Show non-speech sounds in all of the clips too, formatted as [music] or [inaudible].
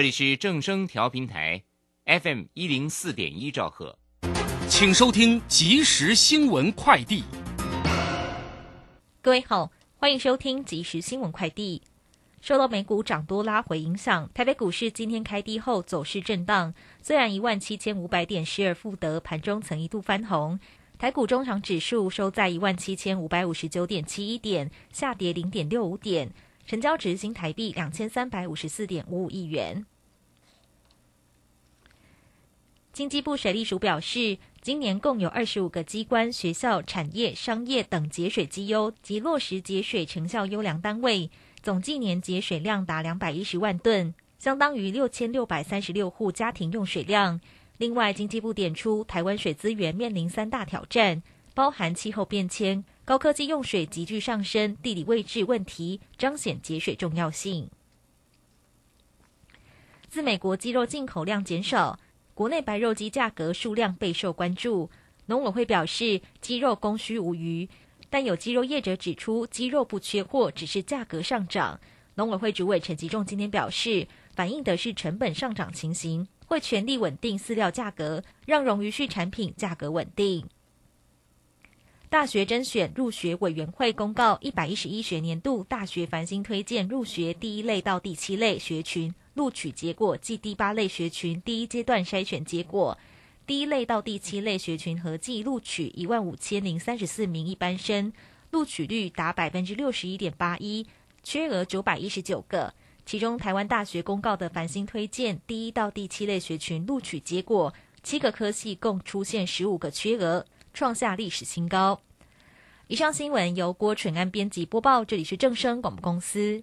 这里是正声调频台，FM 一零四点一兆赫，请收听即时新闻快递。各位好，欢迎收听即时新闻快递。受到美股涨多拉回影响，台北股市今天开低后走势震荡，虽然一万七千五百点失而复得，盘中曾一度翻红。台股中场指数收在一万七千五百五十九点七一点，下跌零点六五点，成交值新台币两千三百五十四点五五亿元。经济部水利署表示，今年共有二十五个机关、学校、产业、商业等节水绩优及落实节水成效优良单位，总计年节水量达两百一十万吨，相当于六千六百三十六户家庭用水量。另外，经济部点出，台湾水资源面临三大挑战，包含气候变迁、高科技用水急剧上升、地理位置问题，彰显节水重要性。自美国鸡肉进口量减少。国内白肉鸡价格数量备受关注，农委会表示鸡肉供需无余，但有鸡肉业者指出鸡肉不缺货，只是价格上涨。农委会主委陈吉仲今天表示，反映的是成本上涨情形，会全力稳定饲料价格，让荣鱼畜产品价格稳定。大学甄选入学委员会公告，一百一十一学年度大学繁星推荐入学第一类到第七类学群。录取结果即第八类学群第一阶段筛选结果，第一类到第七类学群合计录取一万五千零三十四名一般生，录取率达百分之六十一点八一，缺额九百一十九个。其中，台湾大学公告的繁星推荐第一到第七类学群录取结果，七个科系共出现十五个缺额，创下历史新高。以上新闻由郭纯安编辑播报，这里是正声广播公司。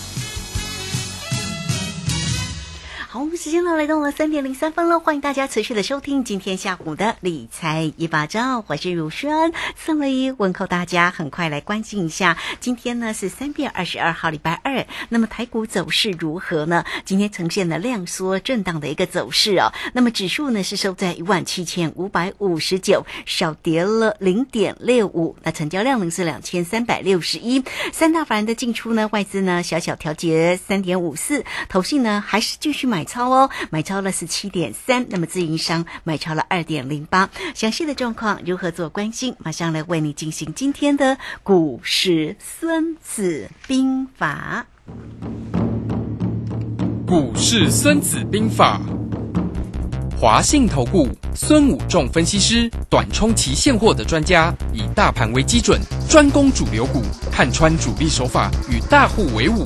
好，时间呢来到了三点零三分了，欢迎大家持续的收听今天下午的理财一把照，我是如轩，送了一问候大家，很快来关心一下，今天呢是三月二十二号礼拜二，那么台股走势如何呢？今天呈现了量缩震荡的一个走势哦，那么指数呢是收在一万七千五百五十九，少跌了零点六五，那成交量呢是两千三百六十一，三大法人的进出呢，外资呢小小调节三点五四，投信呢还是继续买。买超哦，买超了十七点三，那么自营商买超了二点零八，详细的状况如何做关心？马上来为你进行今天的股市孙子兵法。股市孙子兵法，华信投顾孙武仲分析师，短冲期现货的专家，以大盘为基准，专攻主流股，看穿主力手法，与大户为伍。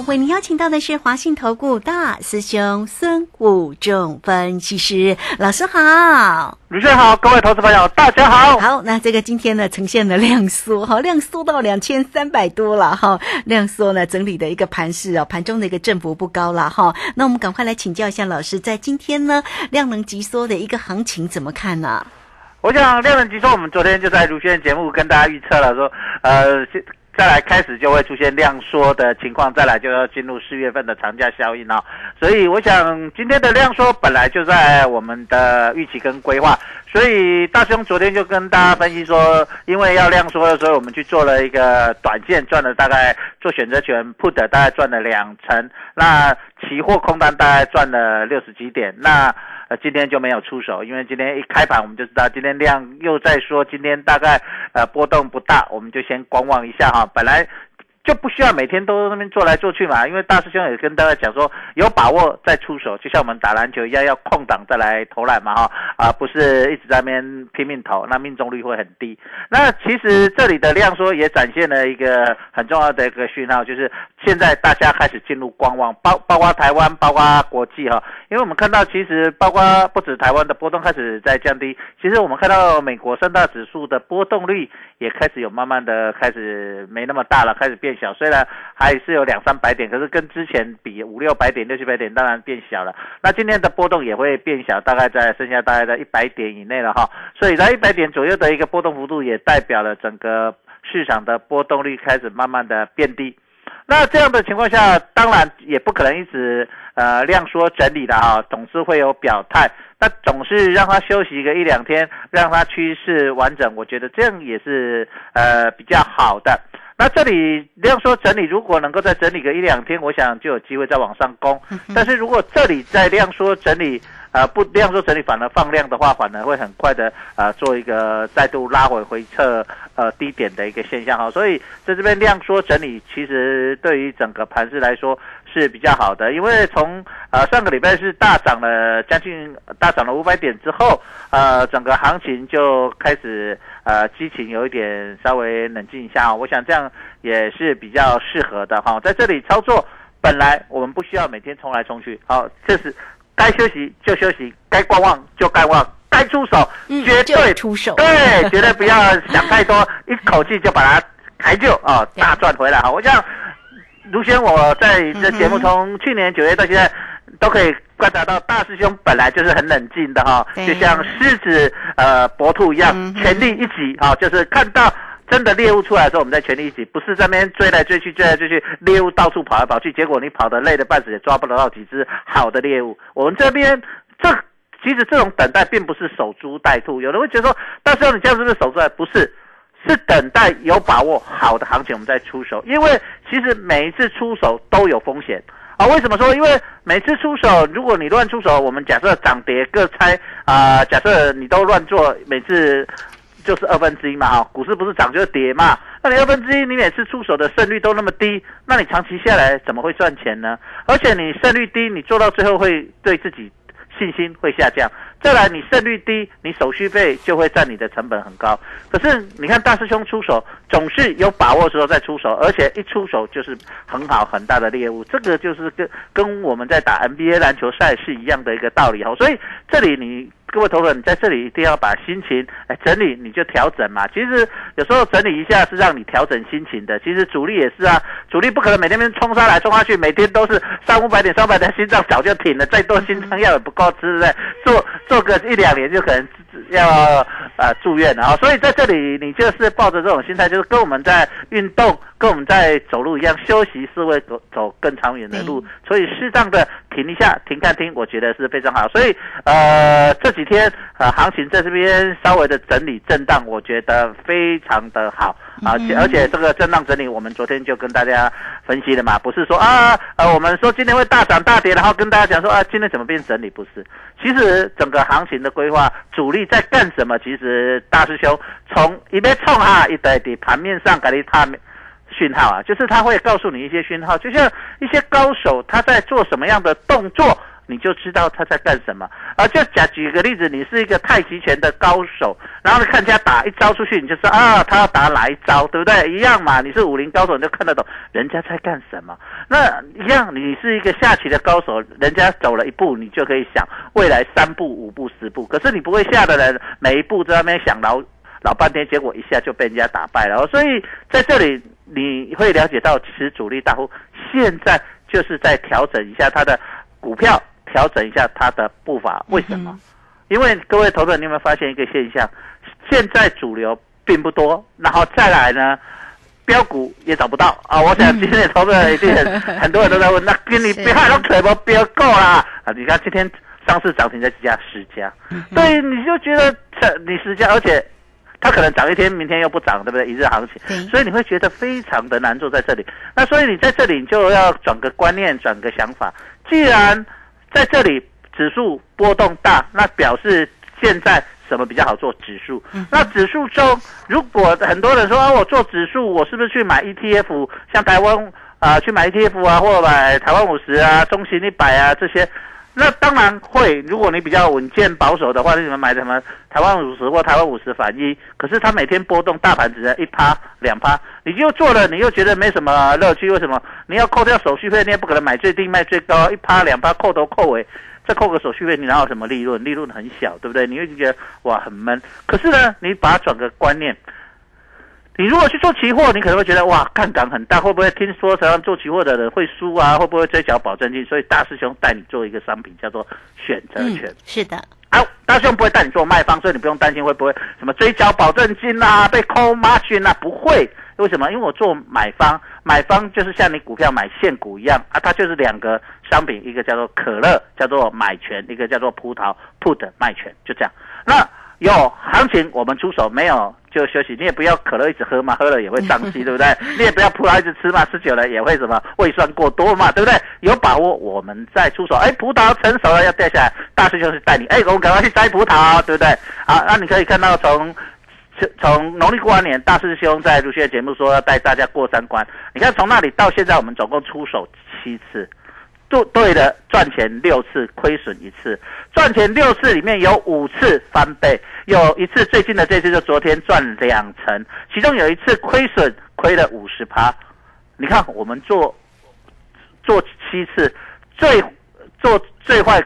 为您邀请到的是华信投顾大师兄孙武仲分析师老师好。卢轩好，各位投资朋友大家好。好，那这个今天呢呈现了量缩，哈，量缩到两千三百多了哈，量缩呢整理的一个盘势哦，盘中的一个振幅不高了哈。那我们赶快来请教一下老师，在今天呢量能急缩的一个行情怎么看呢？我想量能急缩，我们昨天就在卢轩节目跟大家预测了，说呃。再来开始就会出现量缩的情况，再来就要进入四月份的长假效应啊，所以我想今天的量缩本来就在我们的预期跟规划，所以大兄昨天就跟大家分析说，因为要量缩的时候，我们去做了一个短线，赚了大概做选择权 put 大概赚了两成，那期货空单大概赚了六十几点，那。今天就没有出手，因为今天一开盘我们就知道今天量又在说，今天大概呃波动不大，我们就先观望一下哈。本来。就不需要每天都那边做来做去嘛，因为大师兄也跟大家讲说，有把握再出手，就像我们打篮球一样，要空档再来投篮嘛哈，啊不是一直在那边拼命投，那命中率会很低。那其实这里的量缩也展现了一个很重要的一个讯号，就是现在大家开始进入观望，包包括台湾，包括国际哈，因为我们看到其实包括不止台湾的波动开始在降低，其实我们看到美国三大指数的波动率也开始有慢慢的开始没那么大了，开始变。小虽然还是有两三百点，可是跟之前比五六百点、六七百点当然变小了。那今天的波动也会变小，大概在剩下大概在一百点以内了哈。所以在一百点左右的一个波动幅度，也代表了整个市场的波动率开始慢慢的变低。那这样的情况下，当然也不可能一直呃量缩整理的哈，总是会有表态。那总是让它休息个一两天，让它趋势完整，我觉得这样也是呃比较好的。那这里量缩整理，如果能够再整理个一两天，我想就有机会再往上攻。但是如果这里在量缩整理，呃，不量缩整理反而放量的话，反而会很快的呃做一个再度拉回回撤呃低点的一个现象哈。所以在这边量缩整理，其实对于整个盘势来说。是比较好的，因为从呃上个礼拜是大涨了将近大涨了五百点之后，呃整个行情就开始呃激情有一点稍微冷静一下，我想这样也是比较适合的哈。在这里操作，本来我们不需要每天冲来冲去，好，这是该休息就休息，该观望就观望，该出手绝对出手，对，绝对不要想太多，一口气就把它抬就啊大赚回来哈。我想。卢轩，我在这节目从去年九月到现在，都可以观察到大师兄本来就是很冷静的哈，就像狮子呃搏兔一样，全力一击啊，就是看到真的猎物出来的时候，我们再全力一击，不是在那边追来追去追来追去，猎物到处跑来跑去，结果你跑得累得半死，也抓不到几只好的猎物。我们这边这其实这种等待并不是守株待兔，有人会觉得说，大师兄你这样是不是守株待？不是。是等待有把握好的行情，我们再出手。因为其实每一次出手都有风险啊。为什么说？因为每次出手，如果你乱出手，我们假设涨跌各猜啊，假设你都乱做，每次就是二分之一嘛啊。股市不是涨就是跌嘛，那你二分之一，你每次出手的胜率都那么低，那你长期下来怎么会赚钱呢？而且你胜率低，你做到最后会对自己信心会下降。再来，你胜率低，你手续费就会占你的成本很高。可是你看大师兄出手，总是有把握时候再出手，而且一出手就是很好很大的猎物。这个就是跟跟我们在打 NBA 篮球赛是一样的一个道理哦。所以这里你。各位投资你在这里一定要把心情哎整理，你就调整嘛。其实有时候整理一下是让你调整心情的。其实主力也是啊，主力不可能每天冲上来冲下去，每天都是三五百点、三百点，心脏早就停了。再多心脏药也不够吃，对不对？做做个一两年就可能要呃住院了啊。所以在这里你就是抱着这种心态，就是跟我们在运动。跟我们在走路一样，休息是为走走更长远的路，所以适当的停一下，停看听，我觉得是非常好。所以，呃，这几天呃行情在这边稍微的整理震荡，我觉得非常的好啊。而且这个震荡整理，我们昨天就跟大家分析了嘛，不是说啊呃我们说今天会大涨大跌，然后跟大家讲说啊今天怎么变整理？不是，其实整个行情的规划，主力在干什么？其实大师兄从一边冲啊，一边的盘面上给你他讯号啊，就是他会告诉你一些讯号，就像一些高手他在做什么样的动作，你就知道他在干什么。啊，就假举个例子，你是一个太极拳的高手，然后你看人家打一招出去，你就知道啊，他要打哪一招，对不对？一样嘛，你是武林高手，你就看得懂人家在干什么。那一样，你是一个下棋的高手，人家走了一步，你就可以想未来三步、五步、十步。可是你不会下的人，每一步在那边想老老半天，结果一下就被人家打败了。所以在这里你会了解到，其实主力大户现在就是在调整一下他的股票。调整一下它的步伐，为什么？因为各位投资者，你有没有发现一个现象？现在主流并不多，然后再来呢，标股也找不到啊！我想今天投资者一定很 [laughs] 很多人都在问，那跟你别还都腿不标够啦啊！你看今天上市涨停在几家十家，对，你就觉得这你十家，而且它可能涨一天，明天又不涨，对不对？一日行情，所以你会觉得非常的难做在这里。那所以你在这里就要转个观念，转个想法，既然在这里，指数波动大，那表示现在什么比较好做指数？那指数中，如果很多人说啊，我做指数，我是不是去买 ETF？像台湾啊，去买 ETF 啊，或者买台湾五十啊、中型一百啊这些。那当然会，如果你比较稳健保守的话，你怎么买什么台湾五十或台湾五十反一？可是它每天波动，大盘只在一趴两趴，你就做了，你又觉得没什么乐趣。为什么？你要扣掉手续费，你也不可能买最低卖最高，一趴两趴扣头扣尾，再扣个手续费，你哪有什么利润？利润很小，对不对？你会觉得哇很闷。可是呢，你把它转个观念。你如果去做期货，你可能会觉得哇，杠杆很大，会不会听说常常做期货的人会输啊？会不会追缴保证金？所以大师兄带你做一个商品，叫做选择权。是的，啊，大师兄不会带你做卖方，所以你不用担心会不会什么追缴保证金啊，被扣 margin 啊，不会。为什么？因为我做买方，买方就是像你股票买现股一样啊，它就是两个商品，一个叫做可乐，叫做买权，一个叫做葡萄 put 卖权，就这样。那有行情我们出手，没有。就休息，你也不要可乐一直喝嘛，喝了也会胀气，[laughs] 对不对？你也不要葡萄一直吃嘛，吃久了也会什么胃酸过多嘛，对不对？有把握我们再出手，哎，葡萄成熟了要掉下来，大师兄是带你，哎，我们赶快去摘葡萄，对不对？好，那你可以看到从从农历过完年，大师兄在陆续的节目说要带大家过三关，你看从那里到现在，我们总共出手七次。做对的赚钱六次，亏损一次。赚钱六次里面有五次翻倍，有一次最近的这次就昨天赚两成，其中有一次亏损亏了五十趴。你看我们做做七次，最做最坏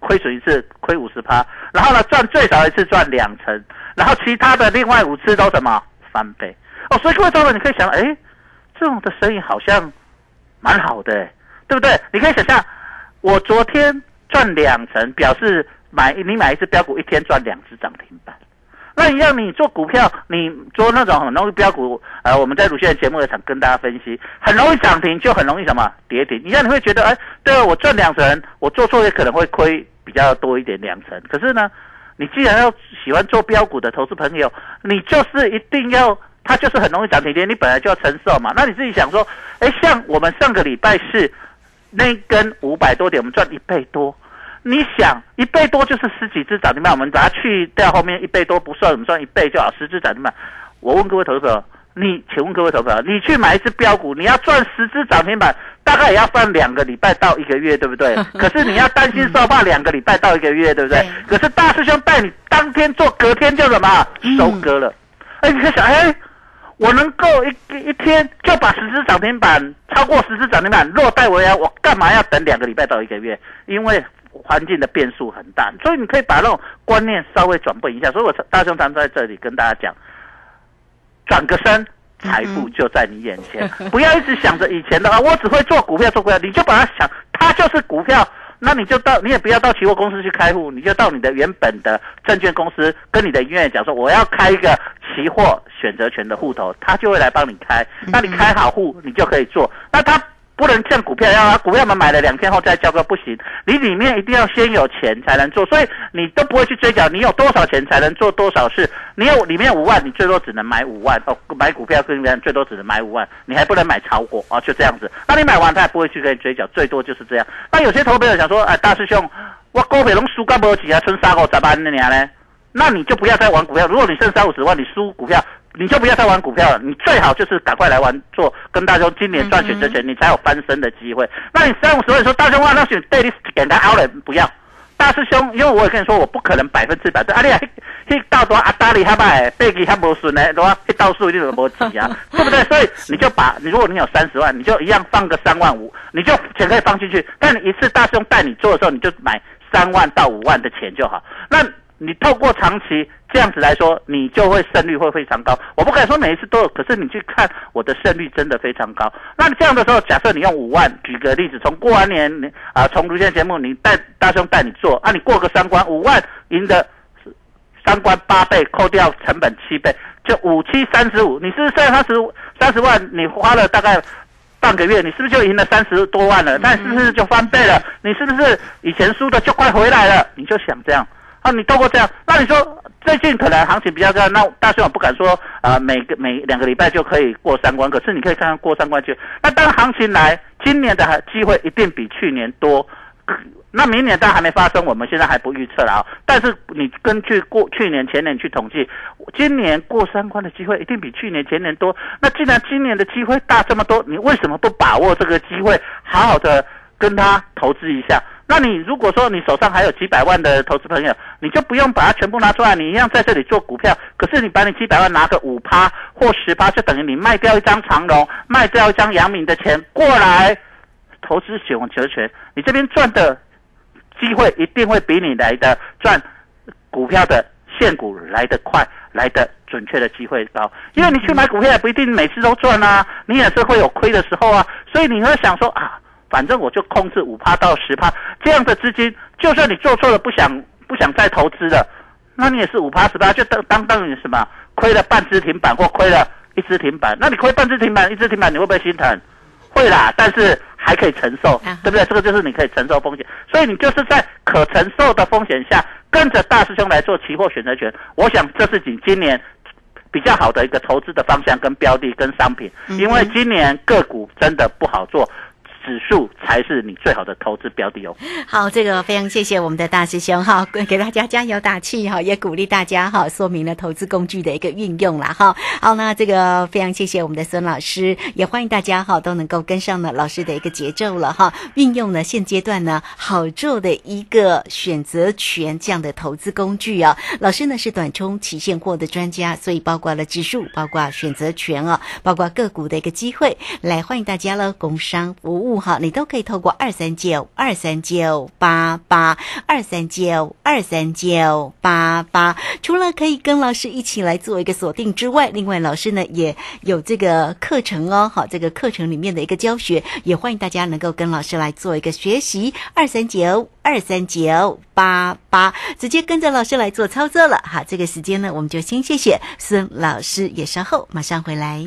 亏损一次亏五十趴，然后呢赚最少一次赚两成，然后其他的另外五次都什么翻倍哦。所以各位朋友你可以想，哎，这种的生意好像蛮好的。对不对？你可以想象，我昨天赚两成，表示买你买一只标股，一天赚两只涨停板。那一样，你做股票，你做那种很容易标股，呃，我们在鲁迅的节目也常跟大家分析，很容易涨停，就很容易什么跌停。一样，你会觉得，哎，对，我赚两成，我做错也可能会亏比较多一点两成。可是呢，你既然要喜欢做标股的投资朋友，你就是一定要，它就是很容易涨停跌，你本来就要承受嘛。那你自己想说，哎，像我们上个礼拜是。那根五百多点，我们赚一倍多。你想，一倍多就是十几只涨停板，我们把它去掉，后面一倍多不算，我们算一倍就好，十只涨停板。我问各位投资者，你请问各位投资者，你去买一只标股，你要赚十只涨停板，大概也要放两个礼拜到一个月，对不对？[laughs] 可是你要担心受怕两个礼拜到一个月，对不对？可是大师兄带你当天做，隔天就什么收割了。哎，你可想，哎。我能够一一天就把十只涨停板超过十只涨停板落袋为安，我干嘛要等两个礼拜到一个月？因为环境的变数很大，所以你可以把那种观念稍微转变一下。所以我大兄常在这里跟大家讲，转个身，财富就在你眼前，不要一直想着以前的啊，我只会做股票做股票，你就把它想，它就是股票。那你就到，你也不要到期货公司去开户，你就到你的原本的证券公司，跟你的营业员讲说，我要开一个期货选择权的户头，他就会来帮你开。那你开好户，你就可以做。那他。不能像股票一样，股票们买了两天后再交割不行，你里面一定要先有钱才能做，所以你都不会去追缴，你有多少钱才能做多少事。你有里面五万，你最多只能买五万哦，买股票跟别人最多只能买五万，你还不能买炒股啊，就这样子。那你买完他也不会去跟你追缴，最多就是这样。那有些投资者想说，哎，大师兄，我股票拢输干不几啊，剩三五十万的年呢？那你就不要再玩股票。如果你剩三五十万，你输股票。你就不要再玩股票了，你最好就是赶快来玩做跟大兄今年赚选择权，你才有翻身的机会。那你三五十万说大兄啊，那选对你给他凹了，不要。大师兄，因为我也跟你说，我不可能百分之百。啊，你啊，去到多阿达里他买，背给他无损呢，的话一到数一定有无急啊，对不对？所以你就把，你如果你有三十万，你就一样放个三万五，你就钱可以放进去。但你一次大师兄带你做的时候，你就买三万到五万的钱就好。那你透过长期这样子来说，你就会胜率会非常高。我不敢说每一次都有，可是你去看我的胜率真的非常高。那你这样的时候，假设你用五万，举个例子，从过完年你啊，从如线节目你带大兄带你做，啊，你过个三关，五万赢的三关八倍，扣掉成本七倍，就五七三十五。你是不是剩三十三十万？你花了大概半个月，你是不是就赢了三十多万了？那是不是就翻倍了？你是不是以前输的就快回来了？你就想这样。啊，你透过这样，那你说最近可能行情比较高，那大兄我不敢说啊，每个每两个礼拜就可以过三关，可是你可以看看过三关去。那当行情来，今年的机会一定比去年多。那明年当然还没发生，我们现在还不预测了啊。但是你根据过去年前年去统计，今年过三关的机会一定比去年前年多。那既然今年的机会大这么多，你为什么不把握这个机会，好好的跟他投资一下？那你如果说你手上还有几百万的投资朋友，你就不用把它全部拿出来，你一样在这里做股票。可是你把你几百万拿个五趴或十趴，就等于你卖掉一张长龙，卖掉一张阳明的钱过来投资选择权，你这边赚的机会一定会比你来的赚股票的现股来的快，来的准确的机会高。因为你去买股票也不一定每次都赚啊，你也是会有亏的时候啊，所以你会想说啊。反正我就控制五趴到十趴这样的资金，就算你做错了不想不想再投资了，那你也是五趴十趴，就当当当你什么亏了半只停板或亏了一只停板，那你亏半只停板一只停板，你会不会心疼？会啦，但是还可以承受，对不对？这个就是你可以承受风险，所以你就是在可承受的风险下，跟着大师兄来做期货选择权。我想这是你今年比较好的一个投资的方向跟标的跟商品，因为今年个股真的不好做。指数才是你最好的投资标的哦。好，这个非常谢谢我们的大师兄哈，[laughs] 给大家加油打气哈，也鼓励大家哈，说明了投资工具的一个运用了哈。好，那这个非常谢谢我们的孙老师，也欢迎大家哈都能够跟上了老师的一个节奏了哈，运用了现阶段呢好做的一个选择权这样的投资工具啊。老师呢是短冲期现货的专家，所以包括了指数，包括选择权啊，包括个股的一个机会，来欢迎大家了，工商服务。好，你都可以透过二三九二三九八八二三九二三九八八，除了可以跟老师一起来做一个锁定之外，另外老师呢也有这个课程哦。好，这个课程里面的一个教学，也欢迎大家能够跟老师来做一个学习。二三九二三九八八，直接跟着老师来做操作了。好，这个时间呢，我们就先谢谢孙老师，也稍后马上回来。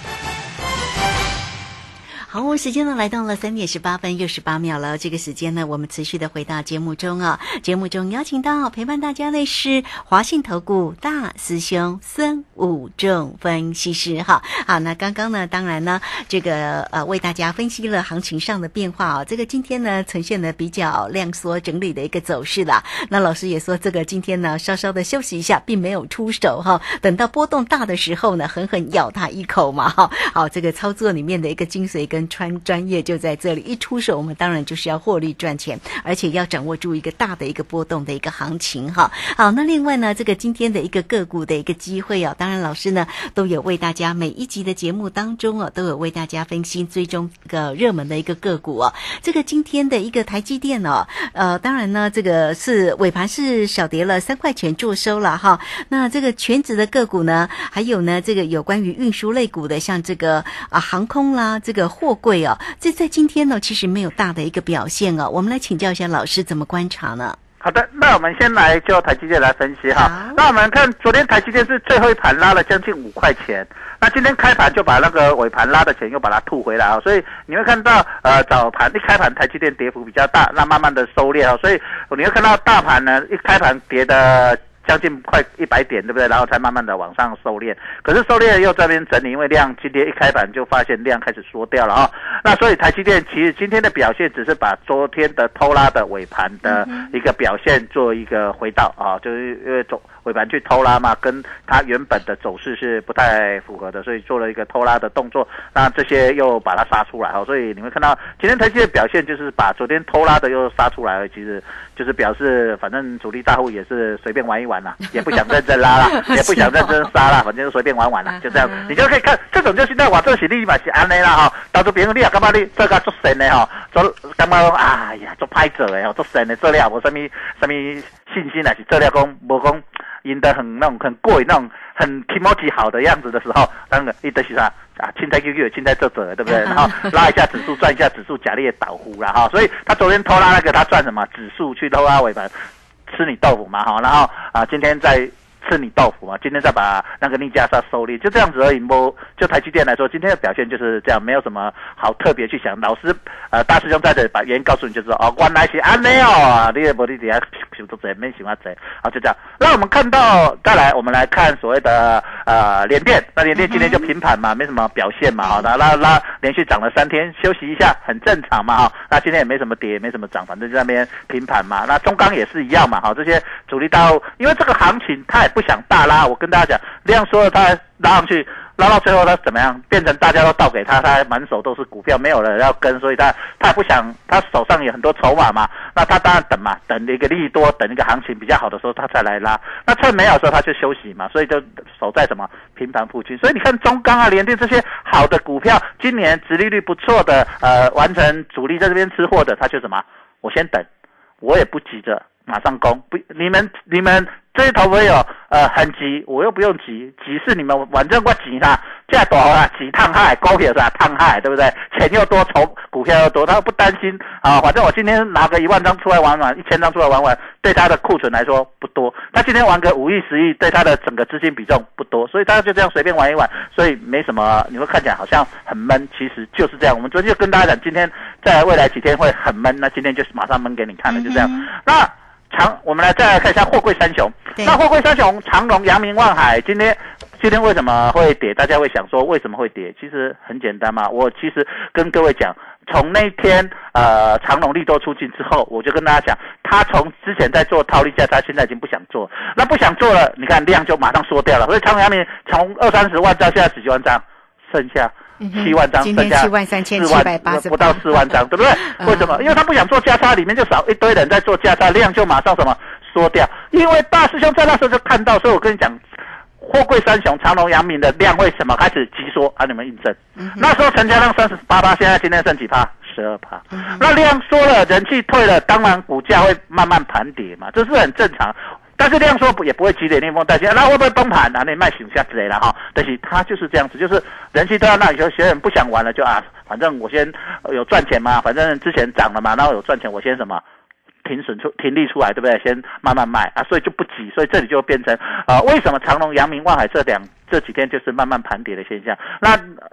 好，时间呢来到了三点十八分又十八秒了。这个时间呢，我们持续的回到节目中啊。节目中邀请到陪伴大家的是华信投顾大师兄孙武仲分析师哈。好，那刚刚呢，当然呢，这个呃为大家分析了行情上的变化啊。这个今天呢，呈现的比较量缩整理的一个走势啦。那老师也说，这个今天呢，稍稍的休息一下，并没有出手哈。等到波动大的时候呢，狠狠咬他一口嘛哈。好，这个操作里面的一个精髓跟穿专业就在这里，一出手我们当然就是要获利赚钱，而且要掌握住一个大的一个波动的一个行情哈。好，那另外呢，这个今天的一个个股的一个机会哦，当然老师呢都有为大家每一集的节目当中哦，都有为大家分析追踪个热门的一个个股哦。这个今天的一个台积电哦，呃，当然呢，这个是尾盘是小跌了三块钱做收了哈。那这个全职的个股呢，还有呢，这个有关于运输类股的，像这个啊航空啦，这个货。货柜哦，这在今天呢，其实没有大的一个表现哦。我们来请教一下老师怎么观察呢？好的，那我们先来就台积电来分析哈。那我们看昨天台积电是最后一盘拉了将近五块钱，那今天开盘就把那个尾盘拉的钱又把它吐回来啊，所以你会看到呃早盘一开盘台积电跌幅比较大，那慢慢的收敛啊，所以你会看到大盘呢一开盘跌的。将近快一百点，对不对？然后才慢慢的往上收敛，可是收敛又这边整理，因为量今天一开盘就发现量开始缩掉了啊、那所以台积电其实今天的表现只是把昨天的偷拉的尾盘的一个表现做一个回到啊，就是因为走尾盘去偷拉嘛，跟它原本的走势是不太符合的，所以做了一个偷拉的动作。那这些又把它杀出来哈，所以你会看到今天台积的表现就是把昨天偷拉的又杀出来了，其实就是表示反正主力大户也是 [laughs] 随便玩一玩啦，也不想认真拉啦，也不想认真杀啦，反正就随便玩玩啦，就这样，你就可以看这种就是在我，这是立马是安尼啦哈，到时别人你也干嘛你这个做神的哈，做感觉讲哎呀做歹做的哦，做神的做了无什么什么信心啊，是做了讲无讲。赢得很那种很过瘾那种很 i m o 好的样子的时候，当然一德是啥啊，青菜 QQ 青菜这者对不对？然后拉一下指数赚一下指数，假列倒呼了哈。所以他昨天偷拉那个他赚什么指数去偷拉尾盘，吃你豆腐嘛哈。然后啊今天在。吃你豆腐嘛？今天再把那个逆价杀收利，就这样子而已。不，就台积电来说，今天的表现就是这样，没有什么好特别去想。老师，呃，大师兄在这里把原因告诉你，就知道哦，原来是安内哦，你也不你底下喜欢贼，好就这样。那我们看到，再来我们来看所谓的呃联电，那联电今天就平盘嘛，没什么表现嘛，好，那那那连续涨了三天，休息一下很正常嘛，哈。那今天也没什么跌，也没什么涨，反正就在那边平盘嘛。那中钢也是一样嘛，好，这些主力到，因为这个行情它也不想大拉，我跟大家讲，量缩了它拉上去，拉到最后它怎么样？变成大家都倒给他，他满手都是股票，没有人要跟，所以他他不想，他手上有很多筹码嘛，那他当然等嘛，等一个利多，等一个行情比较好的时候，他再来拉。那趁没有时候，他就休息嘛，所以就守在什么平盘附近。所以你看中钢啊、联电这些好的股票，今年殖利率不错的，呃，完成主力在这边吃货的，他就什么？我先等，我也不急着马上攻，不，你们你们这些投朋友，呃，很急，我又不用急，急是你们，反正我急他，价多啊，急烫害，高铁是吧？烫害，对不对？钱又多，筹股票又多，他不担心啊。反正我今天拿个一万张出来玩玩，一千张出来玩玩，对他的库存来说不多。他今天玩个五亿、十亿，对他的整个资金比重不多，所以大家就这样随便玩一玩，所以没什么。你会看起来好像很闷，其实就是这样。我们昨天就跟大家讲，今天在未来几天会很闷，那今天就是马上闷给你看了，就这样。那长，我们来再来看一下货柜三雄。那货柜三雄，长隆、阳明、万海，今天今天为什么会跌？大家会想说为什么会跌？其实很简单嘛，我其实跟各位讲，从那天呃长荣利多出尽之后，我就跟大家讲，他从之前在做套利价，他现在已经不想做，那不想做了，你看量就马上缩掉了，所以长荣、阳明从二三十万张现在十几万张，剩下。七万张，嗯今天剩下七万三千四七百八十不到四万张，对不对？嗯为什么？因为他不想做价差，里面就少一堆人在做价差，量就马上什么缩掉。因为大师兄在那时候就看到，所以我跟你讲，货柜三雄长隆、阳明的量为什么开始急缩？啊，你们印证。那时候成交量三十八趴，现在今天剩几趴？十二趴。那量缩了，人气退了，当然股价会慢慢盘跌嘛，这是很正常。但是量缩不也不会急跌逆风带跌，那会不会崩盘啊？那卖醒下之类的哈。但是它就是这样子，就是人气都到那里，有些人不想玩了，就啊，反正我先有赚钱嘛，反正之前涨了嘛，然后有赚钱，我先什么。停损出停利出来，对不对？先慢慢卖啊，所以就不急，所以这里就变成啊，为什么长隆、阳明、万海这两这几天就是慢慢盘跌的现象？那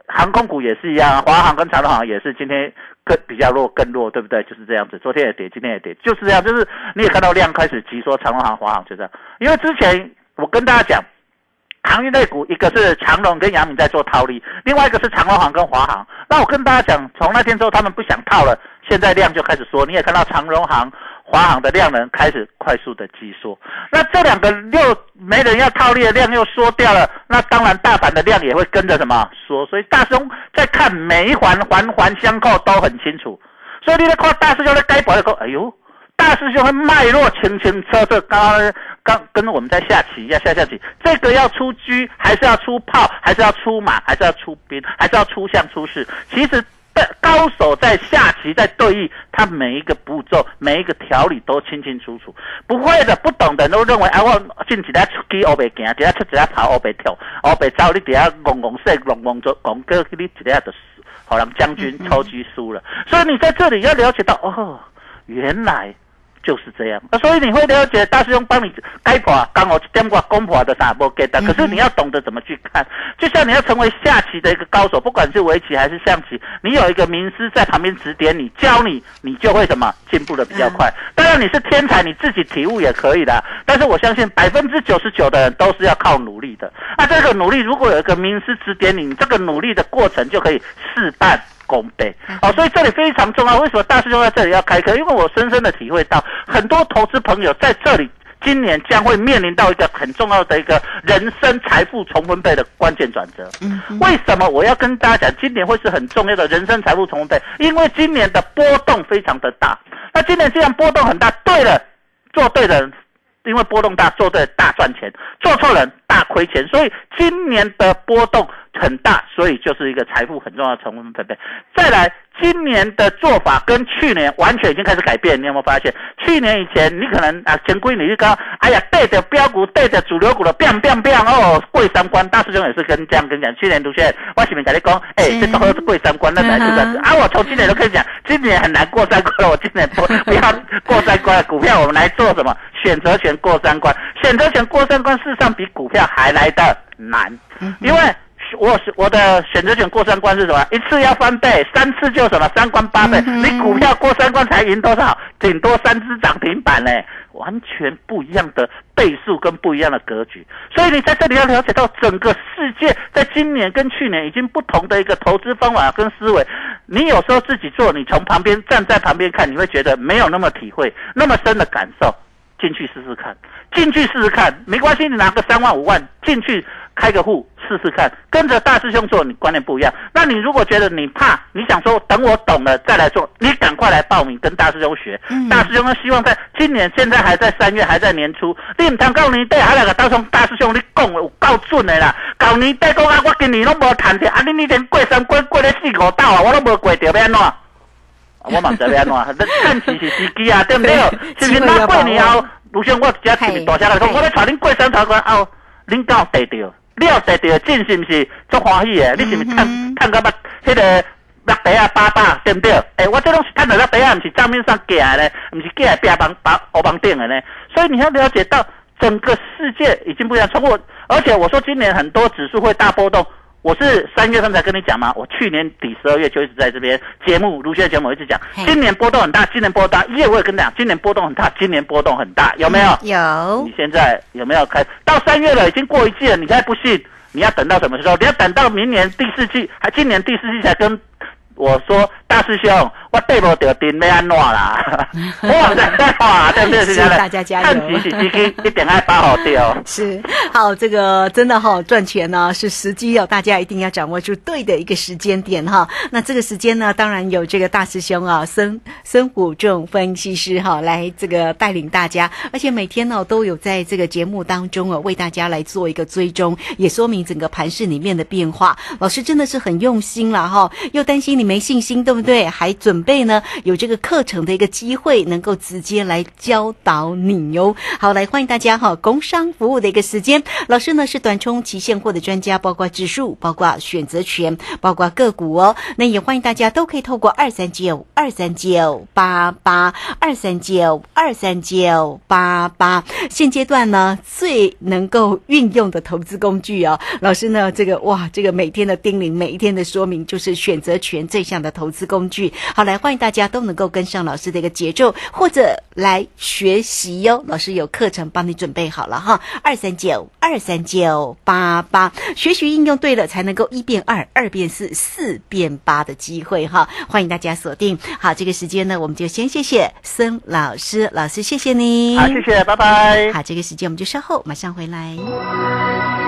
航空股也是一样啊，华航跟长隆航也是今天更比较弱，更弱，对不对？就是这样子，昨天也跌，今天也跌，就是这样，就是你也看到量开始急缩，长隆航、华航就这样。因为之前我跟大家讲。航运类股，一个是长隆跟阳明在做套利，另外一个是长隆航跟华航。那我跟大家讲，从那天之后他们不想套了，现在量就开始缩。你也看到长荣航、华航的量能开始快速的急缩。那这两个又没人要套利的量又缩掉了，那当然大盘的量也会跟着什么缩。所以大兄在看每一环环环相扣都很清楚。所以你在看大师兄在该保的时，哎呦。大师兄会脉络清清楚楚，刚刚跟我们在下棋一样下下棋，这个要出车还是要出炮，还是要出马，还是要出兵，还是要出象出士？其实高手在下棋在对弈，他每一个步骤、每一个条理都清清楚楚。不会的、不懂的人都认为，啊，我进几下出去，我袂行；几下出几下跑，我被跳，我被走。你底下戆戆说，戆戆做，戆个你几下就好让将军超级输了。所以你在这里要了解到，哦，原来。就是这样，所以你会了解大师兄帮你开破，刚好点过攻破的啥不给的。可是你要懂得怎么去看，就像你要成为下棋的一个高手，不管是围棋还是象棋，你有一个名师在旁边指点你、教你，你就会什么进步的比较快。当然你是天才，你自己体悟也可以的。但是我相信百分之九十九的人都是要靠努力的。那这个努力如果有一个名师指点你，这个努力的过程就可以事半。功倍哦，所以这里非常重要。为什么大师兄在这里要开课？因为我深深的体会到，很多投资朋友在这里今年将会面临到一个很重要的一个人生财富重分配的关键转折。嗯，为什么我要跟大家讲，今年会是很重要的人生财富重分配？因为今年的波动非常的大。那今年既然波动很大，对了，做对的人，因为波动大，做对大赚钱；做错人，大亏钱。所以今年的波动。很大，所以就是一个财富很重要的成分分配。再来，今年的做法跟去年完全已经开始改变。你有没有发现？去年以前你可能啊，前规你就讲，哎呀，对着标股，对着主流股的变变变哦，贵三关。大师兄也是跟这样跟你讲，去年同学，我前面跟你讲，哎，这都是贵三关，那才是真的。啊，我从今年都可以讲，今年很难过三关了。我今年不不要过三关股票，我们来做什么？选择权过三关，选择权过三关，事实上比股票还来的难，因为。我是我的选择权过三关是什么？一次要翻倍，三次就什么三关八倍。你股票过三关才赢多少？顶多三只涨停板嘞，完全不一样的倍数跟不一样的格局。所以你在这里要了解到整个世界在今年跟去年已经不同的一个投资方法跟思维。你有时候自己做，你从旁边站在旁边看，你会觉得没有那么体会那么深的感受。进去试试看，进去试试看，没关系，你拿个三万五万进去。开个户试试看，跟着大师兄做，你观念不一样。那你如果觉得你怕，你想说等我懂了再来做，你赶快来报名跟大师兄学。大师兄呢，希望在今年现在还在三月，还在年初。你唔通告年底还来个大兄大师兄，你讲有够准的啦。搞年底讲啊，我今年拢无谈着，啊，你你连过三关过了四五道啊，我都无过着，要安怎？我嘛知要安怎？看起是时机啊，对不对？[laughs] 是不是？那过年后，卢兄我直接特别大声来讲，我要带恁过三关哦，恁敢有得着？你要得到进是不是足欢喜的？你是不是看看个把迄个落地啊八百对不对？诶，我这拢是看到落地啊，毋是账面上寄来的，毋是寄来边帮帮欧帮顶的呢。所以你要了解到整个世界已经不一样。从我，而且我说今年很多指数会大波动。我是三月份才跟你讲嘛，我去年底十二月就一直在这边节目，卢轩节目一直讲，今年波动很大，今年波动大，一月我也跟你讲，今年波动很大，今年波动很大，有没有？有。你现在有没有开？到三月了，已经过一季了，你还不信？你要等到什么时候？你要等到明年第四季，还今年第四季才跟我说，大师兄。我对不着定要安怎啦？[laughs] 我在在话，对不对？是大家加油，看起是基金一定爱把好掉。[laughs] 是好，这个真的哈，赚钱呢是时机哦，大家一定要掌握住对的一个时间点哈。那这个时间呢，当然有这个大师兄啊，孙孙虎仲分析师哈，来这个带领大家，而且每天呢都有在这个节目当中啊，为大家来做一个追踪，也说明整个盘市里面的变化。老师真的是很用心了哈，又担心你没信心，对不对？还准。准备呢，有这个课程的一个机会，能够直接来教导你哟。好，来欢迎大家哈，工商服务的一个时间。老师呢是短冲期现货的专家，包括指数，包括选择权，包括个股哦。那也欢迎大家都可以透过二三九二三九八八二三九二三九八八。现阶段呢，最能够运用的投资工具哦。老师呢，这个哇，这个每天的叮咛，每一天的说明，就是选择权这项的投资工具。好。来，欢迎大家都能够跟上老师的一个节奏，或者来学习哟。老师有课程帮你准备好了哈，二三九二三九八八，学习应用对了，才能够一变二，二变四，四变八的机会哈。欢迎大家锁定。好，这个时间呢，我们就先谢谢孙老师，老师谢谢你。好，谢谢，拜拜。好，这个时间我们就稍后马上回来。